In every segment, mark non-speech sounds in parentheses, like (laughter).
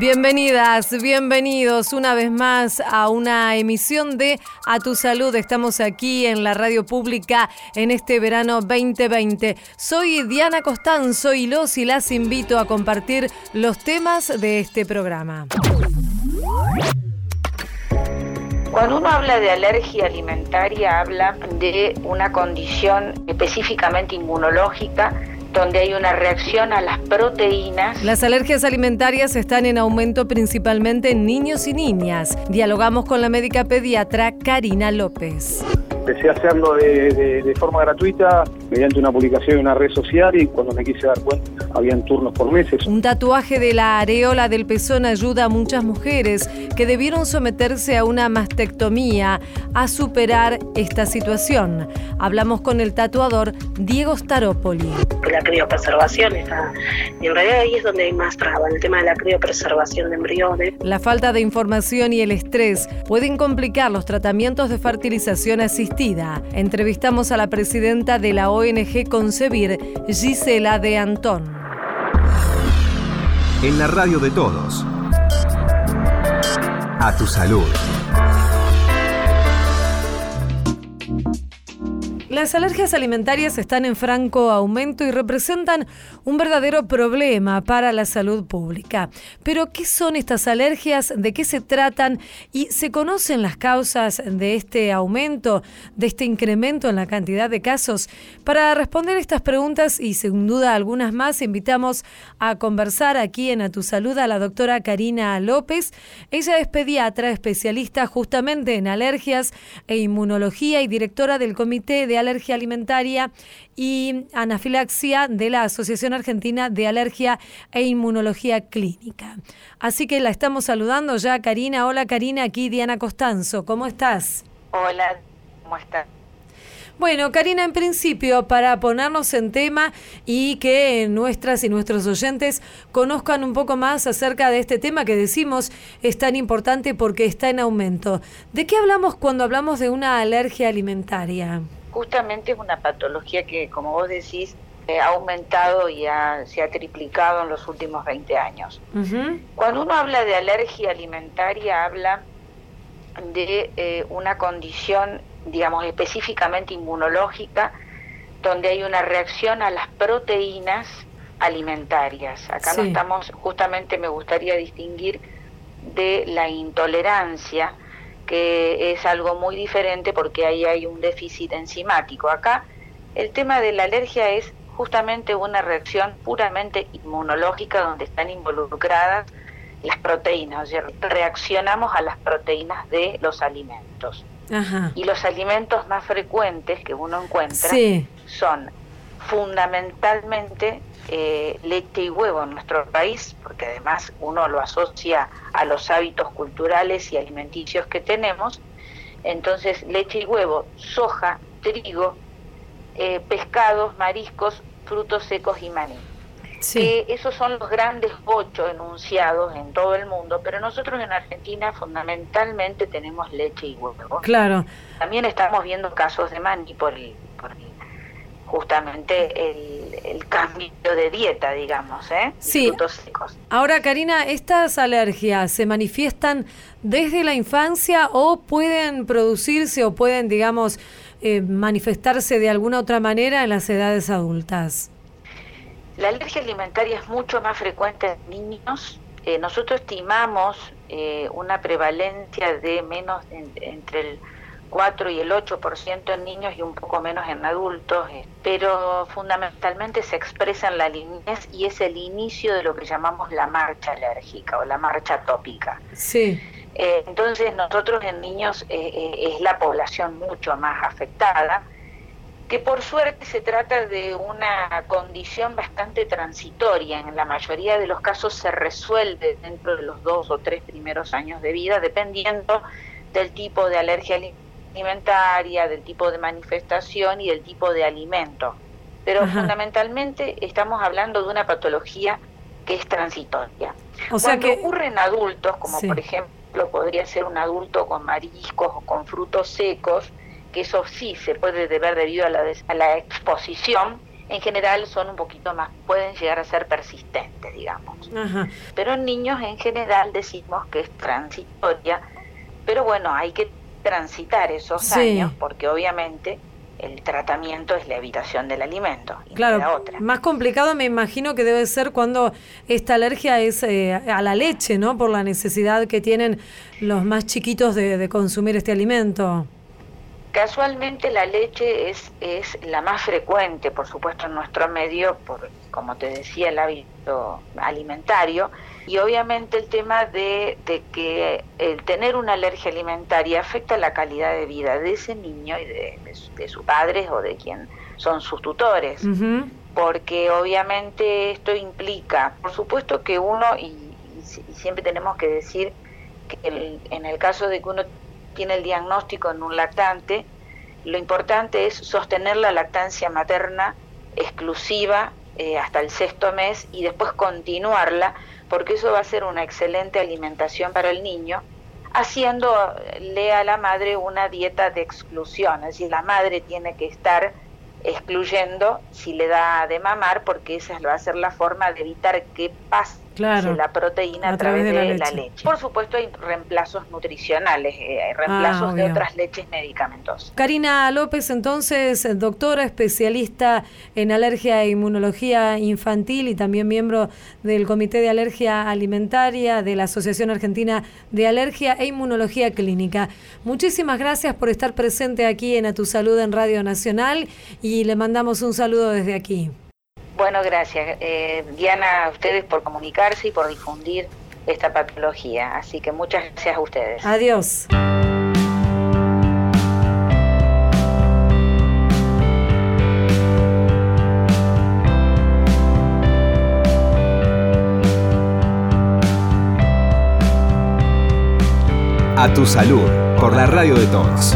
Bienvenidas, bienvenidos una vez más a una emisión de A Tu Salud. Estamos aquí en la radio pública en este verano 2020. Soy Diana Costanzo y los y las invito a compartir los temas de este programa. Cuando uno habla de alergia alimentaria, habla de una condición específicamente inmunológica donde hay una reacción a las proteínas. Las alergias alimentarias están en aumento principalmente en niños y niñas. Dialogamos con la médica pediatra Karina López. Empecé a hacerlo de, forma gratuita mediante una publicación en una red social y cuando me quise dar cuenta habían turnos por meses. Un tatuaje de la areola del pezón ayuda a muchas mujeres que debieron someterse a una mastectomía a superar esta situación. Hablamos con el tatuador Diego Staropoli. La criopreservación está, y en realidad ahí es donde hay más traba, el tema de la criopreservación de embriones. La falta de información y el estrés pueden complicar los tratamientos de fertilización asistida Entrevistamos a la presidenta de la ONG Concebir, Gisela de Antón. En la radio de todos. A tu salud. Las alergias alimentarias están en franco aumento y representan un verdadero problema para la salud pública. Pero, ¿qué son estas alergias? ¿De qué se tratan? ¿Y se conocen las causas de este aumento, de este incremento en la cantidad de casos? Para responder estas preguntas y sin duda algunas más, invitamos a conversar aquí en A Tu Salud a la doctora Karina López. Ella es pediatra, especialista justamente en alergias e inmunología y directora del Comité de alergia alimentaria y anafilaxia de la Asociación Argentina de Alergia e Inmunología Clínica. Así que la estamos saludando ya, Karina. Hola, Karina, aquí Diana Costanzo. ¿Cómo estás? Hola, ¿cómo estás? Bueno, Karina, en principio, para ponernos en tema y que nuestras y nuestros oyentes conozcan un poco más acerca de este tema que decimos es tan importante porque está en aumento. ¿De qué hablamos cuando hablamos de una alergia alimentaria? Justamente es una patología que, como vos decís, eh, ha aumentado y se ha triplicado en los últimos 20 años. Cuando uno habla de alergia alimentaria, habla de eh, una condición, digamos, específicamente inmunológica, donde hay una reacción a las proteínas alimentarias. Acá no estamos, justamente me gustaría distinguir de la intolerancia, que es algo muy diferente porque ahí hay un déficit enzimático. Acá el tema de la alergia es justamente una reacción puramente inmunológica donde están involucradas las proteínas, o sea, reaccionamos a las proteínas de los alimentos. Y los alimentos más frecuentes que uno encuentra son fundamentalmente eh, leche y huevo en nuestro país, porque además uno lo asocia a los hábitos culturales y alimenticios que tenemos. Entonces, leche y huevo, soja, trigo, eh, pescados, mariscos, frutos secos y maní. Que esos son los grandes ocho enunciados en todo el mundo, pero nosotros en Argentina fundamentalmente tenemos leche y huevo. Claro. También estamos viendo casos de maní por el, por el justamente el, cambio de dieta, digamos, ¿eh? Sí. Ahora, Karina, ¿estas alergias se manifiestan desde la infancia o pueden producirse o pueden, digamos, eh, manifestarse de alguna otra manera en las edades adultas? La alergia alimentaria es mucho más frecuente en niños. Eh, nosotros estimamos eh, una prevalencia de menos entre el 4 y el 8% en niños y un poco menos en adultos, eh, pero fundamentalmente se expresa en la niñez y es el inicio de lo que llamamos la marcha alérgica o la marcha tópica. Sí. Eh, entonces nosotros en niños eh, es la población mucho más afectada, que por suerte se trata de una condición bastante transitoria. En la mayoría de los casos se resuelve dentro de los dos o tres primeros años de vida, dependiendo del tipo de alergia alimentaria, del tipo de manifestación y del tipo de alimento. Pero fundamentalmente estamos hablando de una patología que es transitoria. O sea Cuando que ocurre en adultos, como por ejemplo podría ser un adulto con mariscos o con frutos secos, que eso sí se puede deber debido a la, a la exposición, en general son un poquito más, pueden llegar a ser persistentes, digamos. Pero en niños en general decimos que es transitoria, pero bueno, hay que transitar esos años porque obviamente el tratamiento es la evitación del alimento. claro, más complicado me imagino que debe ser cuando esta alergia es eh, a la leche, ¿no? Por la necesidad que tienen los más chiquitos de consumir este alimento. Casualmente la leche es, es la más frecuente, por supuesto, en nuestro medio, por, como te decía, el hábito alimentario, y obviamente el tema de, que el tener una alergia alimentaria afecta la calidad de vida de ese niño y de, de, sus padres o de quien son sus tutores. Porque obviamente esto implica, por supuesto que uno, y, siempre tenemos que decir que en el caso de que uno tiene el diagnóstico en un lactante, lo importante es sostener la lactancia materna exclusiva eh, hasta el sexto mes y después continuarla, porque eso va a ser una excelente alimentación para el niño, haciéndole a la madre una dieta de exclusión, es decir, la madre tiene que estar excluyendo si le da de mamar, porque esa va a ser la forma de evitar que pase la proteína a, través, de, la, leche. Por supuesto hay reemplazos nutricionales, eh, hay reemplazos ah, de otras leches medicamentosas. Karina López, entonces, doctora especialista en alergia e inmunología infantil y también miembro del Comité de Alergia Alimentaria de la Asociación Argentina de Alergia e Inmunología Clínica. Muchísimas gracias por estar presente aquí en A Tu Salud en Radio Nacional y le mandamos un saludo desde aquí. Bueno, gracias. Eh, Diana, a ustedes por comunicarse y por difundir esta patología. Así que muchas gracias a ustedes. Adiós. A tu salud, por la radio de todos.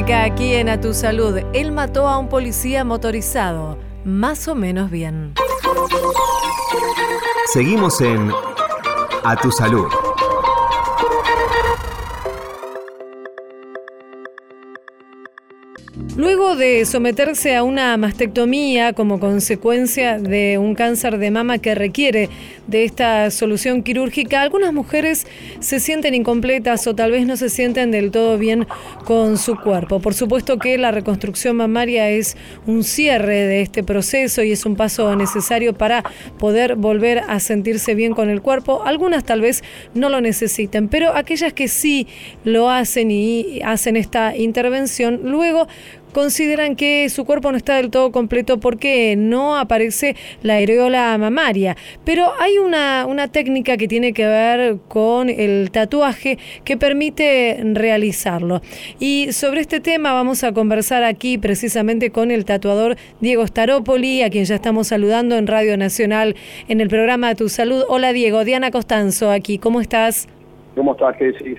Música aquí en A Tu Salud. Él mató a un policía motorizado. Más o menos bien. Seguimos en A Tu Salud. De someterse a una mastectomía como consecuencia de un cáncer de mama que requiere de esta solución quirúrgica, algunas mujeres se sienten incompletas o tal vez no se sienten del todo bien con su cuerpo. Por supuesto que la reconstrucción mamaria es un cierre de este proceso y es un paso necesario para poder volver a sentirse bien con el cuerpo. Algunas tal vez no lo necesiten, pero aquellas que sí lo hacen y hacen esta intervención, luego consideran que su cuerpo no está del todo completo porque no aparece la areola mamaria. Pero hay una, una técnica que tiene que ver con el tatuaje que permite realizarlo. Y sobre este tema vamos a conversar aquí precisamente con el tatuador Diego Staropoli, a quien ya estamos saludando en Radio Nacional en el programa Tu Salud. Hola Diego, Diana Costanzo aquí, ¿cómo estás? ¿Cómo estás? ¿Qué decís?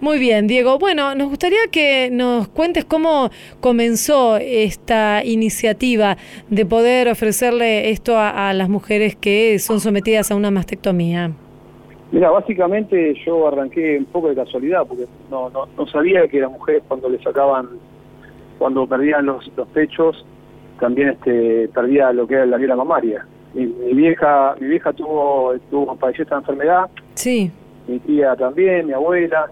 Muy bien, Diego. Bueno, nos gustaría que nos cuentes cómo comenzó esta iniciativa de poder ofrecerle esto a, las mujeres que son sometidas a una mastectomía. Mira, básicamente yo arranqué un poco de casualidad, porque no, no, no sabía que las mujeres cuando le sacaban, cuando perdían los, los pechos, también este perdía lo que era la vía mamaria. Mi, mi, vieja mi vieja tuvo, tuvo padeció esta enfermedad. Sí mi tía también, mi abuela,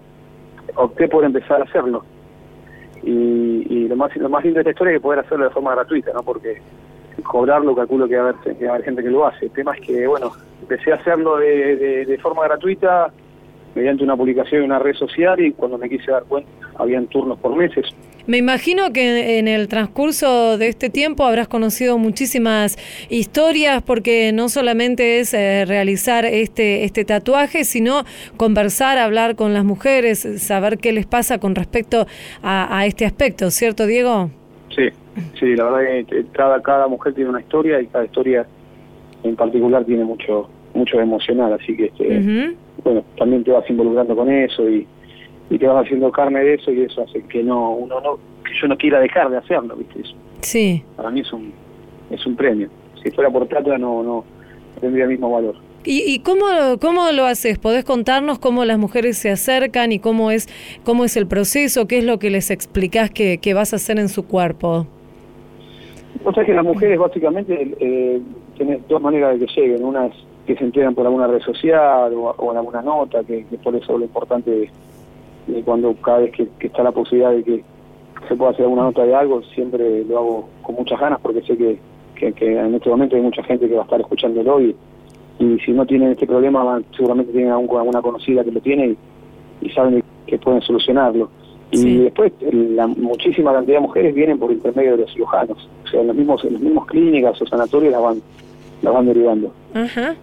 opté por empezar a hacerlo. Y, lo más lo más lindo de esta historia es que poder hacerlo de forma gratuita, ¿no? Porque cobrarlo calculo que va a haber gente que lo hace. El tema es que, bueno, empecé a hacerlo de, de forma gratuita mediante una publicación en una red social y cuando me quise dar cuenta habían turnos por meses. Me imagino que en el transcurso de este tiempo habrás conocido muchísimas historias porque no solamente es eh, realizar este, este tatuaje, sino conversar, hablar con las mujeres, saber qué les pasa con respecto a, este aspecto, ¿cierto Diego? Sí, sí, la verdad que cada, cada mujer tiene una historia y cada historia en particular tiene mucho mucho emocional, así que este, bueno, también te vas involucrando con eso y y te vas haciendo carne de eso y eso hace que no uno no que yo no quiera dejar de hacerlo viste eso sí para mí es un es un premio si fuera por plata no no tendría el mismo valor ¿Y, y cómo, cómo lo haces? ¿Podés contarnos cómo las mujeres se acercan y cómo es, cómo es el proceso? ¿Qué es lo que les explicás que, que vas a hacer en su cuerpo? O sea que las mujeres básicamente eh, tienen dos maneras de que lleguen. Una es que se enteran por alguna red social o, en alguna nota, que, que por eso lo importante y cuando cada vez que, está la posibilidad de que se pueda hacer alguna nota de algo, siempre lo hago con muchas ganas porque sé que, que, en este momento hay mucha gente que va a estar escuchándolo y, y si no tienen este problema seguramente tienen alguna conocida que lo tiene y, saben que pueden solucionarlo. Y después la muchísima cantidad de mujeres vienen por intermedio de los cirujanos, o sea, en los mismos, en las mismas clínicas o sanatorios las van, las van derivando. Ajá.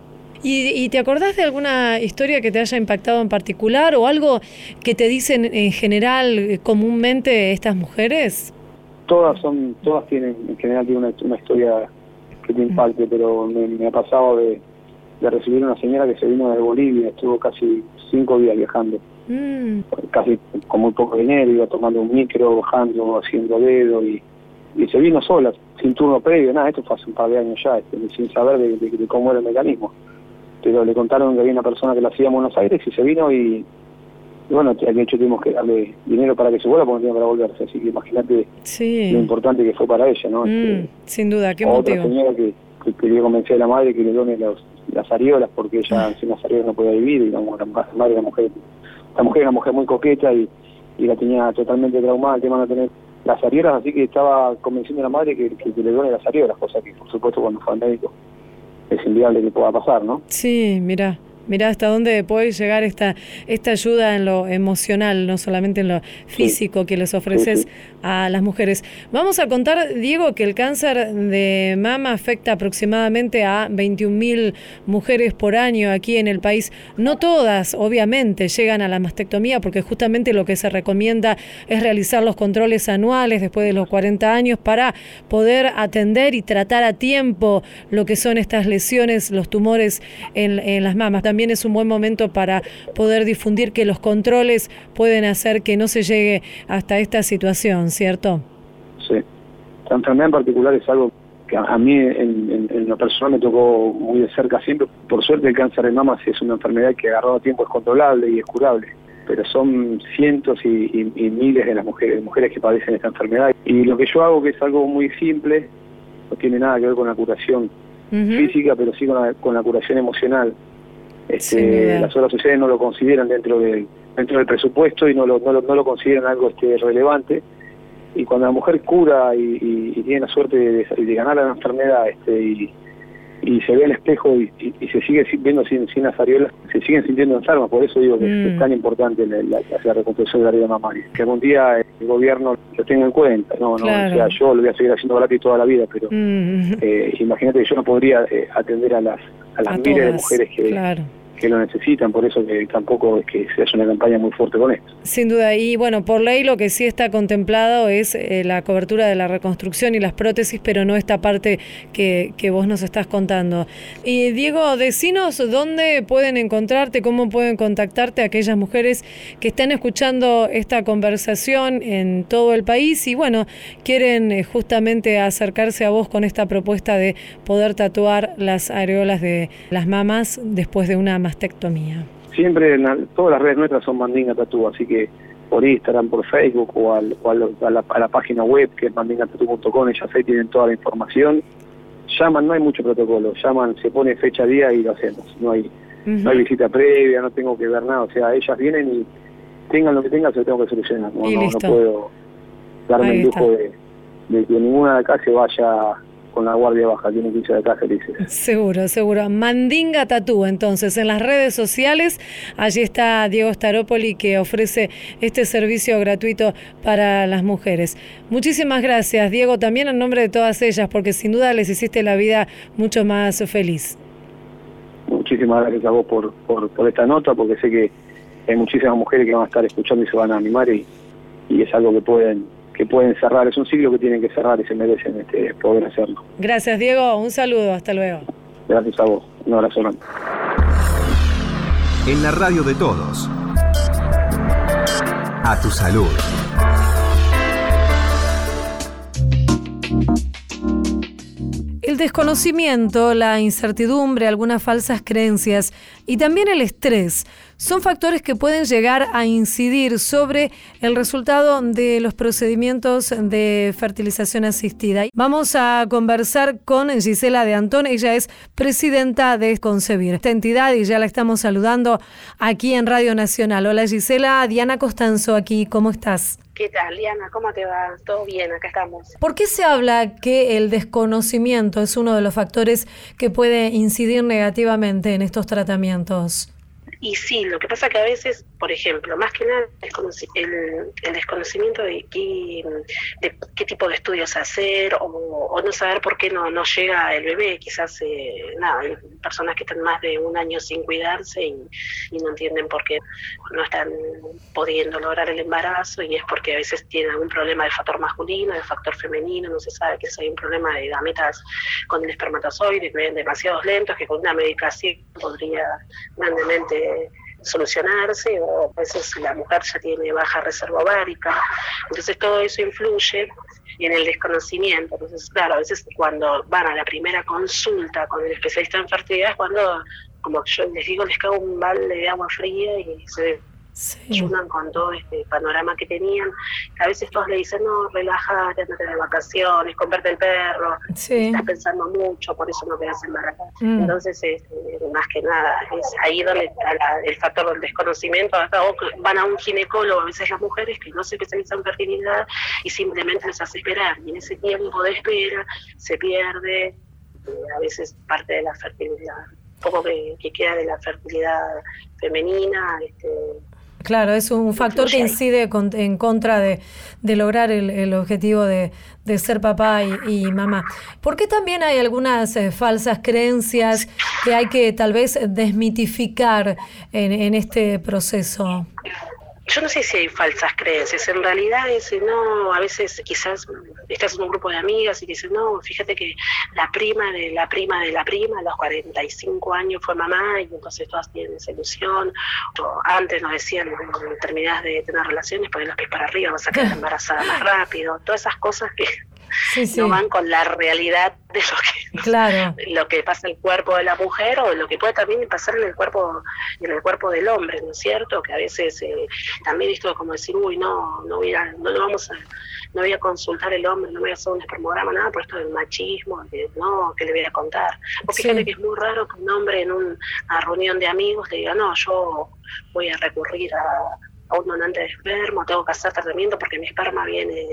¿Y, te acordás de alguna historia que te haya impactado en particular o algo que te dicen en general eh, comúnmente estas mujeres? Todas son, todas tienen, en general tienen una, historia que te impacte, pero me, ha pasado de, recibir una señora que se vino de Bolivia, estuvo casi cinco días viajando, mm. casi con muy poco dinero, iba tomando un micro, bajando, haciendo dedo y, y se vino sola, sin turno previo, nada, esto fue hace un par de años ya, este, sin saber de cómo era el mecanismo pero le contaron que había una persona que la hacía en Buenos Aires y se vino y, bueno, de hecho tuvimos que darle dinero para que se vuelva porque no tenía para volverse, así que imagínate lo importante que fue para ella, ¿no? Mm, este, sin duda, qué Otra señora que, que, quería convencer a la madre que le done las ariolas porque ella ah. sin las ariolas no podía vivir y la, madre la mujer, la mujer era una mujer muy coqueta y, y la tenía totalmente traumada el tema de no tener las ariolas, así que estaba convenciendo a la madre que, que, le done las ariolas, cosa que por supuesto cuando fue al médico es inviable que pueda pasar, ¿no? Sí, mira. Mira hasta dónde puede llegar esta, esta ayuda en lo emocional, no solamente en lo físico que les ofreces a las mujeres. Vamos a contar, Diego, que el cáncer de mama afecta aproximadamente a 21.000 mujeres por año aquí en el país. No todas, obviamente, llegan a la mastectomía porque justamente lo que se recomienda es realizar los controles anuales después de los 40 años para poder atender y tratar a tiempo lo que son estas lesiones, los tumores en, en las mamas también es un buen momento para poder difundir que los controles pueden hacer que no se llegue hasta esta situación, ¿cierto? Sí. La enfermedad en particular es algo que a mí en, lo personal me tocó muy de cerca siempre. Por suerte el cáncer de mama es una enfermedad que agarrado a tiempo es controlable y es curable, pero son cientos y, miles de las mujeres, mujeres que padecen esta enfermedad. Y lo que yo hago, que es algo muy simple, no tiene nada que ver con la curación física, pero sí con la, curación emocional. Este, las obras sociales no lo consideran dentro del dentro del presupuesto y no lo, no lo, no lo consideran algo este, relevante. Y cuando la mujer cura y, tiene la suerte de, ganar la enfermedad este, y, se ve al espejo y, se sigue viendo sin, sin las areolas, se siguen sintiendo enfermas, por eso digo que es mm. tan importante la, la, reconstrucción de la vida mamaria, que algún día el gobierno lo tenga en cuenta, no, no, o sea, yo lo voy a seguir haciendo gratis toda la vida, pero mm. eh, imagínate que yo no podría eh, atender a las, a las miles de mujeres que, que lo necesitan, por eso que tampoco es que se hace una campaña muy fuerte con esto. Sin duda, y bueno, por ley lo que sí está contemplado es eh, la cobertura de la reconstrucción y las prótesis, pero no esta parte que, vos nos estás contando. Y Diego, decinos dónde pueden encontrarte, cómo pueden contactarte aquellas mujeres que están escuchando esta conversación en todo el país y bueno, quieren eh, justamente acercarse a vos con esta propuesta de poder tatuar las areolas de las mamas después de una mastectomía? Siempre, en todas las redes nuestras son Mandinga Tatú, así que por Instagram, por Facebook o, a, la, página web que es mandingatatu.com, ellas ahí tienen toda la información. Llaman, no hay mucho protocolo, llaman, se pone fecha, día y lo hacemos. No hay, no hay visita previa, no tengo que ver nada, o sea, ellas vienen y tengan lo que tengan, se lo tengo que solucionar. No, no, puedo darme el lujo de, de que ninguna de acá se vaya con la guardia baja, tiene que irse de acá felices. Seguro, seguro. Mandinga Tatú, entonces, en las redes sociales, allí está Diego Staropoli que ofrece este servicio gratuito para las mujeres. Muchísimas gracias, Diego, también en nombre de todas ellas, porque sin duda les hiciste la vida mucho más feliz. Muchísimas gracias a vos por, por, esta nota, porque sé que hay muchísimas mujeres que van a estar escuchando y se van a animar y, y es algo que pueden que pueden cerrar, es un ciclo que tienen que cerrar y se merecen este, poder hacerlo. Gracias Diego, un saludo, hasta luego. Gracias a vos, un abrazo grande. En la radio de todos. A tu salud. El desconocimiento, la incertidumbre, algunas falsas creencias y también el estrés son factores que pueden llegar a incidir sobre el resultado de los procedimientos de fertilización asistida. Vamos a conversar con Gisela de Antón, ella es presidenta de Concebir, esta entidad y ya la estamos saludando aquí en Radio Nacional. Hola Gisela, Diana Costanzo aquí, ¿cómo estás? ¿Qué tal, Liana? ¿Cómo te va? Todo bien, acá estamos. ¿Por qué se habla que el desconocimiento es uno de los factores que puede incidir negativamente en estos tratamientos? 1900 y sí, lo que pasa que a veces, por ejemplo, más que nada el, desconocimiento de qué, de qué tipo de estudios hacer o, no saber por qué no, no llega el bebé. Quizás, eh, nada, hay personas que están más de un año sin cuidarse y, no entienden por qué no están pudiendo lograr el embarazo y es porque a veces tienen algún problema del factor masculino, del factor femenino, no se sabe que hay un problema de gametas con el espermatozoide que ven demasiados lentos, que con una medicación podría grandemente solucionarse o a veces la mujer ya tiene baja reserva ovárica. Entonces todo eso influye en el desconocimiento. Entonces, claro, a veces cuando van a la primera consulta con el especialista en fertilidad es cuando, como yo les digo, les cago un balde de agua fría y se sí. con todo este panorama que tenían. A veces todos le dicen, no, relájate, andate de vacaciones, comprarte el perro, estás pensando mucho, por eso no quedas embarazada. Mm. Entonces, este, más que nada, es ahí donde está el factor del desconocimiento. van a un ginecólogo, a veces las mujeres que no se especializan en fertilidad y simplemente les hace esperar. Y en ese tiempo de espera se pierde eh, a veces parte de la fertilidad poco que, que, queda de la fertilidad femenina, este, Claro, es un factor que incide en contra de, lograr el, objetivo de, ser papá y, mamá. ¿Por qué también hay algunas eh, falsas creencias que hay que tal vez desmitificar en, este proceso? Yo no sé si hay falsas creencias, en realidad es, no, a veces quizás estás en un grupo de amigas y dices, no, fíjate que la prima de la prima de la prima a los 45 años fue mamá y entonces todas tienen esa ilusión. O antes nos decían, terminás de tener relaciones, poner los pies para arriba, vas a quedar (laughs) embarazada más rápido, todas esas cosas que no van con la realidad de lo que, claro. lo que pasa en el cuerpo de la mujer o lo que puede también pasar en el cuerpo en el cuerpo del hombre, ¿no es cierto? Que a veces eh, también esto como decir, uy, no, no voy a, no lo vamos a, no voy a consultar el hombre, no voy a hacer un espermograma, nada, por esto del machismo, que no, que le voy a contar. O fíjate que es muy raro que un hombre en una reunión de amigos le diga, no, yo voy a recurrir a a un donante de esperma, tengo que hacer tratamiento porque mi esperma viene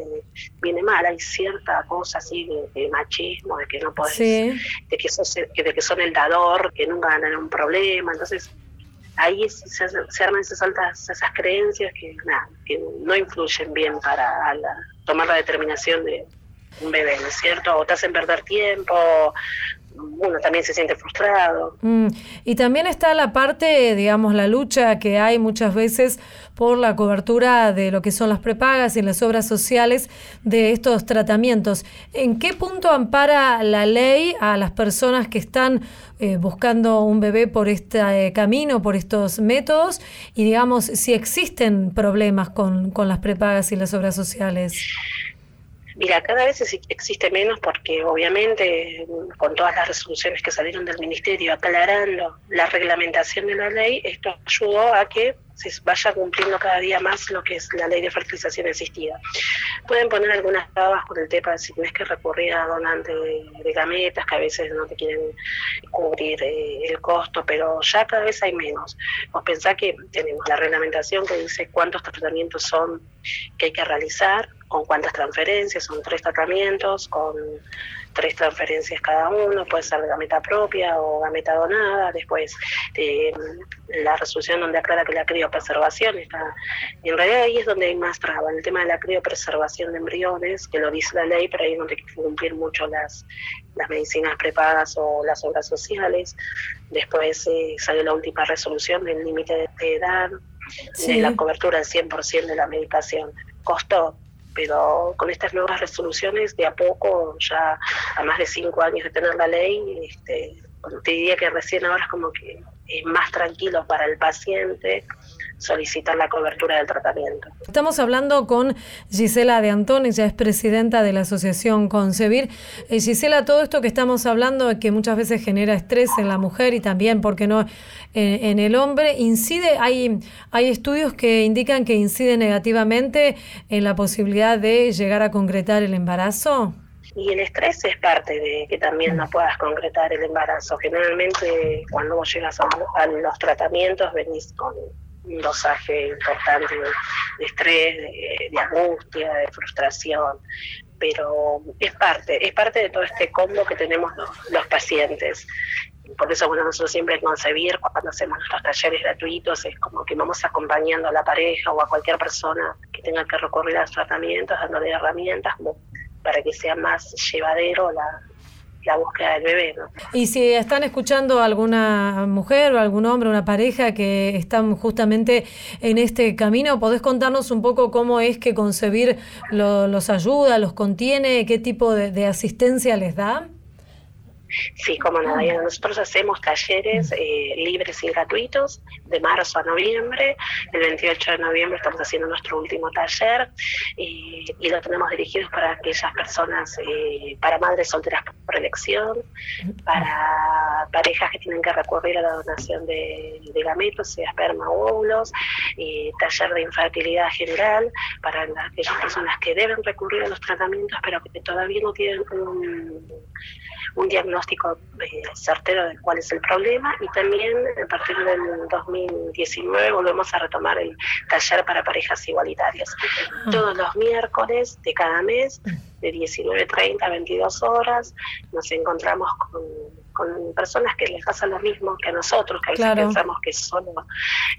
viene mal, hay cierta cosa así de, machismo, de que no podés, de, que sos, de que son el dador, que nunca van a tener un problema, entonces ahí se, se arman esas altas, esas creencias que, nada, que no influyen bien para tomar la determinación de un bebé, ¿no es cierto? O te hacen perder tiempo, uno también se siente frustrado. Mm, y también está la parte, digamos, la lucha que hay muchas veces por la cobertura de lo que son las prepagas y las obras sociales de estos tratamientos. ¿En qué punto ampara la ley a las personas que están eh, buscando un bebé por este eh, camino, por estos métodos? Y digamos, si existen problemas con, con las prepagas y las obras sociales. Mira, cada vez existe menos porque obviamente con todas las resoluciones que salieron del Ministerio aclarando la reglamentación de la ley, esto ayudó a que se vaya cumpliendo cada día más lo que es la ley de fertilización asistida. Pueden poner algunas trabas con el tema si tienes que recurrir a donantes de, gametas que a veces no te quieren cubrir eh, el costo, pero ya cada vez hay menos. Vos pensá que tenemos la reglamentación que dice cuántos tratamientos son que hay que realizar, con cuántas transferencias, son tres tratamientos, con tres transferencias cada uno, puede ser gameta propia o gameta donada, después eh, la resolución donde aclara que la criopreservación está, en realidad ahí es donde hay más traba, el tema de la criopreservación de embriones, que lo dice la ley, pero ahí no hay que cumplir mucho las, las medicinas prepagas o las obras sociales, después eh, salió la última resolución del límite de edad, de la cobertura del 100% de la medicación. Costó pero con estas nuevas resoluciones de a poco, ya a más de cinco años de tener la ley, este, te diría que recién ahora es como que es más tranquilo para el paciente solicitar la cobertura del tratamiento. Estamos hablando con Gisela de Antón, ella es presidenta de la Asociación Concebir. Eh, Gisela, todo esto que estamos hablando, que muchas veces genera estrés en la mujer y también, ¿por qué no?, en, el hombre, incide, hay, hay estudios que indican que incide negativamente en la posibilidad de llegar a concretar el embarazo. Y el estrés es parte de que también no puedas concretar el embarazo. Generalmente cuando vos llegas a los tratamientos venís con un dosaje importante de, estrés, de, angustia, de frustración, pero es parte, es parte de todo este combo que tenemos los, pacientes. Por eso, bueno, nosotros siempre Concebir, cuando hacemos nuestros talleres gratuitos, es como que vamos acompañando a la pareja o a cualquier persona que tenga que recurrir a los tratamientos, dándole herramientas para que sea más llevadero la, la búsqueda del bebé. ¿no? Y si están escuchando alguna mujer o algún hombre, una pareja que están justamente en este camino, ¿podés contarnos un poco cómo es que concebir los ayuda, los contiene, qué tipo de asistencia les da? Sí, como no. Nosotros hacemos talleres eh, libres y gratuitos de marzo a noviembre. El 28 de noviembre estamos haciendo nuestro último taller y lo tenemos dirigido para aquellas personas, eh, para madres solteras por elección, para parejas que tienen que recurrir a la donación de, gametos, sea esperma o óvulos, taller de infertilidad general para aquellas personas que deben recurrir a los tratamientos pero que todavía no tienen un diagnóstico eh, certero de cuál es el problema y también a partir del 2019 volvemos a retomar el taller para parejas igualitarias. Ah. Todos los miércoles de cada mes, de 19.30 a 22 horas, nos encontramos con, personas que les pasa lo mismo que a nosotros, que a veces pensamos que solo,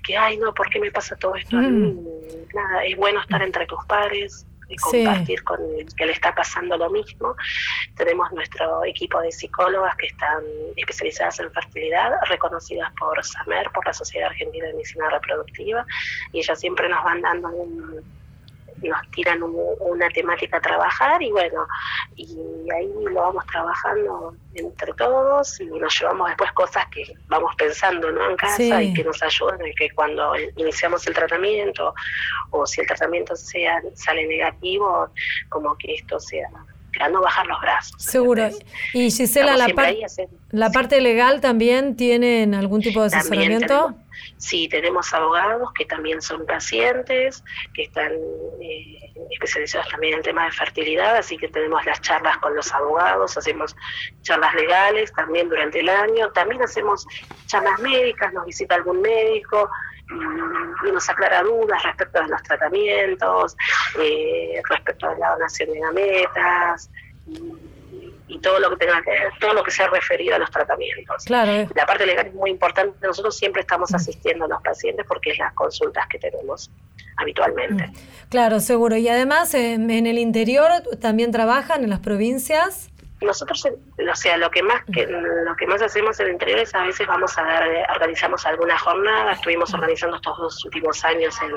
que ay no, ¿por qué me pasa todo esto? Mm. Nada, es bueno estar entre tus pares, compartir con el que le está pasando lo mismo. Tenemos nuestro equipo de psicólogas que están especializadas en fertilidad, reconocidas por SAMER, por la Sociedad Argentina de Medicina Reproductiva, y ellas siempre nos van dando un nos tiran una temática a trabajar y bueno, y ahí lo vamos trabajando entre todos y nos llevamos después cosas que vamos pensando ¿no? en casa y que nos ayudan y que cuando iniciamos el tratamiento o si el tratamiento sea sale negativo, como que esto sea a no bajar los brazos. Seguro. Y Gisela, la, la parte legal también tienen algún tipo de asesoramiento. sí, tenemos abogados que también son pacientes, que están eh, especializados también en el tema de fertilidad, así que tenemos las charlas con los abogados, hacemos charlas legales también durante el año, también hacemos charlas médicas, nos visita algún médico, y nos aclara dudas respecto de los tratamientos, eh, respecto de la donación de gametas y, todo lo que tenga que todo lo que sea referido a los tratamientos. Claro. Eh. La parte legal es muy importante. Nosotros siempre estamos mm. asistiendo a los pacientes porque es las consultas que tenemos habitualmente. Mm. Claro, seguro. Y además en el interior también trabajan en las provincias nosotros o sea lo que más que lo que más hacemos en el interior es a veces vamos a dar organizamos alguna jornada estuvimos organizando estos dos últimos años en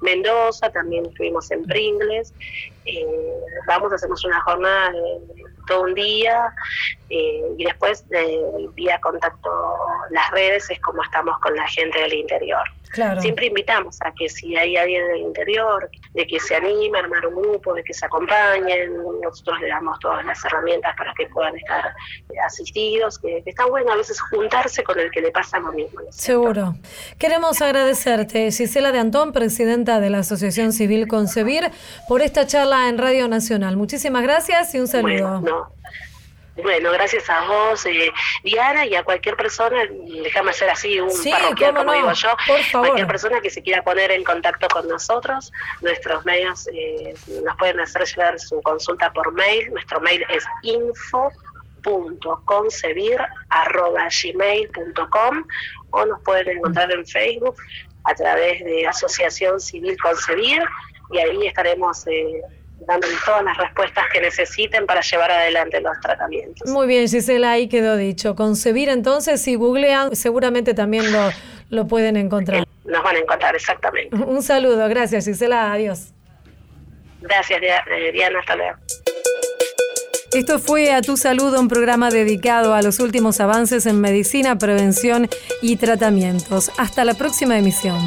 Mendoza también estuvimos en Pringles eh, vamos hacemos una jornada de, todo un día eh, y después de, vía contacto las redes es como estamos con la gente del interior Siempre invitamos a que si hay alguien del interior, de que se anime a armar un grupo, de que se acompañen, nosotros le damos todas las herramientas para que puedan estar asistidos, que, está bueno a veces juntarse con el que le pasa lo mismo. Seguro. Queremos agradecerte, Gisela de Antón, presidenta de la Asociación Civil Concebir, por esta charla en Radio Nacional. Muchísimas gracias y un saludo. Bueno, gracias a vos, eh, Diana, y a cualquier persona, déjame hacer así un parroquial, como digo yo, cualquier persona que se quiera poner en contacto con nosotros, nuestros medios eh, nos pueden hacer llegar su consulta por mail, nuestro mail es info.concebir.gmail.com o nos pueden encontrar en Facebook a través de Asociación Civil Concebir y ahí estaremos... Eh, dándoles todas las respuestas que necesiten para llevar adelante los tratamientos. Muy bien, Gisela, ahí quedó dicho. Concebir entonces, si googlean, seguramente también lo, lo pueden encontrar. Nos van a encontrar, exactamente. Un saludo, gracias Gisela, adiós. Gracias eh, Diana, hasta luego. Esto fue A Tu Salud, un programa dedicado a los últimos avances en medicina, prevención y tratamientos. Hasta la próxima emisión.